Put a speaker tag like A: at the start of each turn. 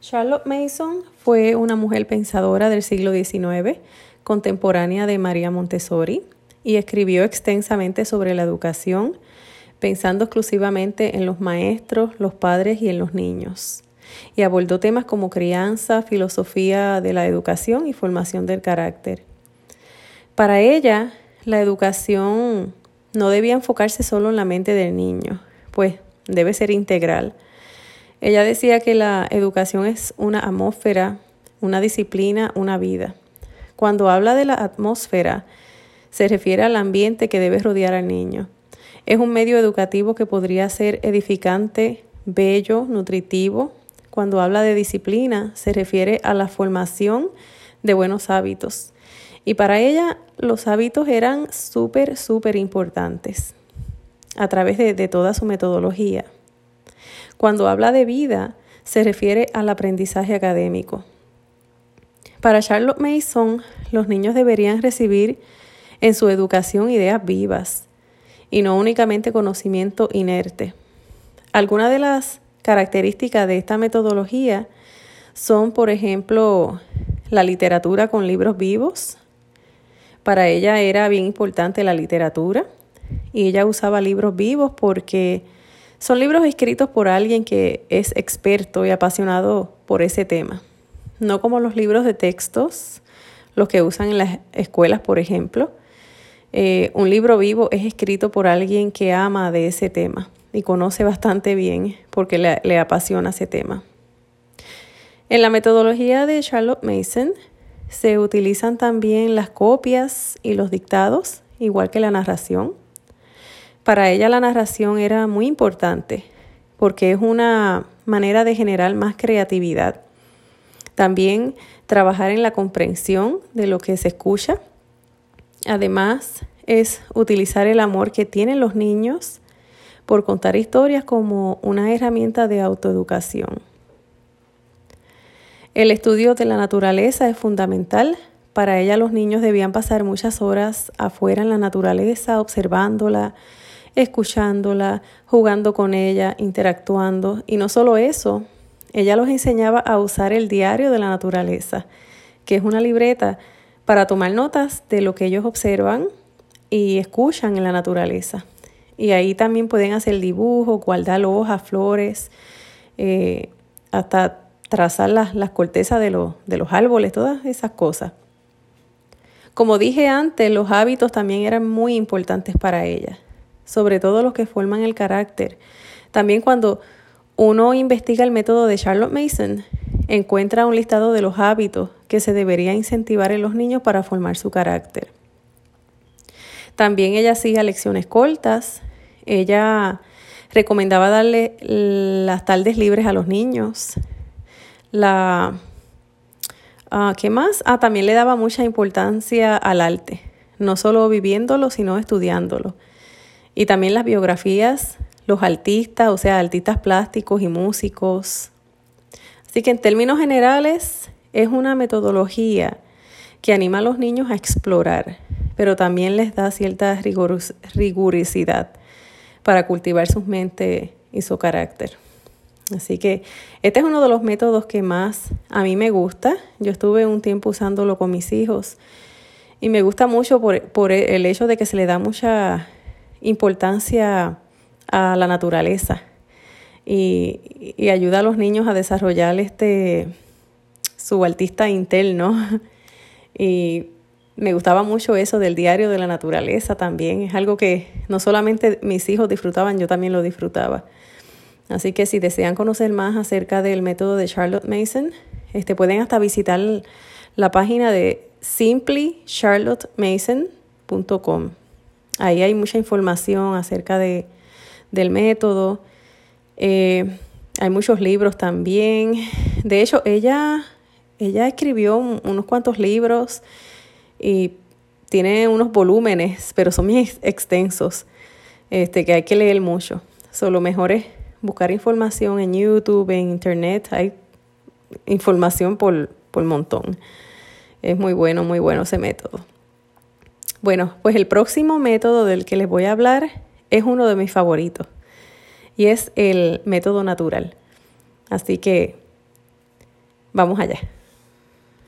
A: Charlotte Mason fue una mujer pensadora del siglo XIX, contemporánea de María Montessori, y escribió extensamente sobre la educación, pensando exclusivamente en los maestros, los padres y en los niños. Y abordó temas como crianza, filosofía de la educación y formación del carácter. Para ella, la educación no debía enfocarse solo en la mente del niño, pues debe ser integral ella decía que la educación es una atmósfera, una disciplina, una vida. Cuando habla de la atmósfera, se refiere al ambiente que debe rodear al niño. Es un medio educativo que podría ser edificante, bello, nutritivo. Cuando habla de disciplina, se refiere a la formación de buenos hábitos. Y para ella los hábitos eran súper, súper importantes a través de, de toda su metodología. Cuando habla de vida, se refiere al aprendizaje académico. Para Charlotte Mason, los niños deberían recibir en su educación ideas vivas y no únicamente conocimiento inerte. Algunas de las características de esta metodología son, por ejemplo, la literatura con libros vivos. Para ella era bien importante la literatura y ella usaba libros vivos porque son libros escritos por alguien que es experto y apasionado por ese tema, no como los libros de textos, los que usan en las escuelas, por ejemplo. Eh, un libro vivo es escrito por alguien que ama de ese tema y conoce bastante bien porque le, le apasiona ese tema. En la metodología de Charlotte Mason se utilizan también las copias y los dictados, igual que la narración. Para ella la narración era muy importante porque es una manera de generar más creatividad. También trabajar en la comprensión de lo que se escucha. Además, es utilizar el amor que tienen los niños por contar historias como una herramienta de autoeducación. El estudio de la naturaleza es fundamental. Para ella los niños debían pasar muchas horas afuera en la naturaleza, observándola, escuchándola, jugando con ella, interactuando. Y no solo eso, ella los enseñaba a usar el diario de la naturaleza, que es una libreta para tomar notas de lo que ellos observan y escuchan en la naturaleza. Y ahí también pueden hacer dibujos, guardar hojas, flores, eh, hasta trazar las, las cortezas de, de los árboles, todas esas cosas. Como dije antes, los hábitos también eran muy importantes para ella sobre todo los que forman el carácter. También cuando uno investiga el método de Charlotte Mason, encuentra un listado de los hábitos que se debería incentivar en los niños para formar su carácter. También ella hacía lecciones cortas, ella recomendaba darle las tardes libres a los niños. La, ah, ¿Qué más? Ah, también le daba mucha importancia al arte, no solo viviéndolo, sino estudiándolo. Y también las biografías, los artistas, o sea, artistas plásticos y músicos. Así que en términos generales es una metodología que anima a los niños a explorar, pero también les da cierta rigurosidad para cultivar su mente y su carácter. Así que este es uno de los métodos que más a mí me gusta. Yo estuve un tiempo usándolo con mis hijos y me gusta mucho por, por el hecho de que se le da mucha importancia a la naturaleza y, ayuda a los niños a desarrollar este su artista interno. Y me gustaba mucho eso del diario de la naturaleza también. Es algo que no solamente mis hijos disfrutaban, yo también lo disfrutaba. Así que si desean conocer más acerca del método de Charlotte Mason, este, pueden hasta visitar la página de simplycharlottemason.com. Ahí hay mucha información acerca de, del método. Eh, hay muchos libros también. De hecho, ella, ella escribió unos cuantos libros y tiene unos volúmenes, pero son muy extensos, este, que hay que leer mucho. So, lo mejor es buscar información en YouTube, en Internet. Hay información por, por montón. Es muy bueno, muy bueno ese método. Bueno, pues el próximo método del que les voy a hablar es uno de mis favoritos y es el método natural. Así que Vamos allá.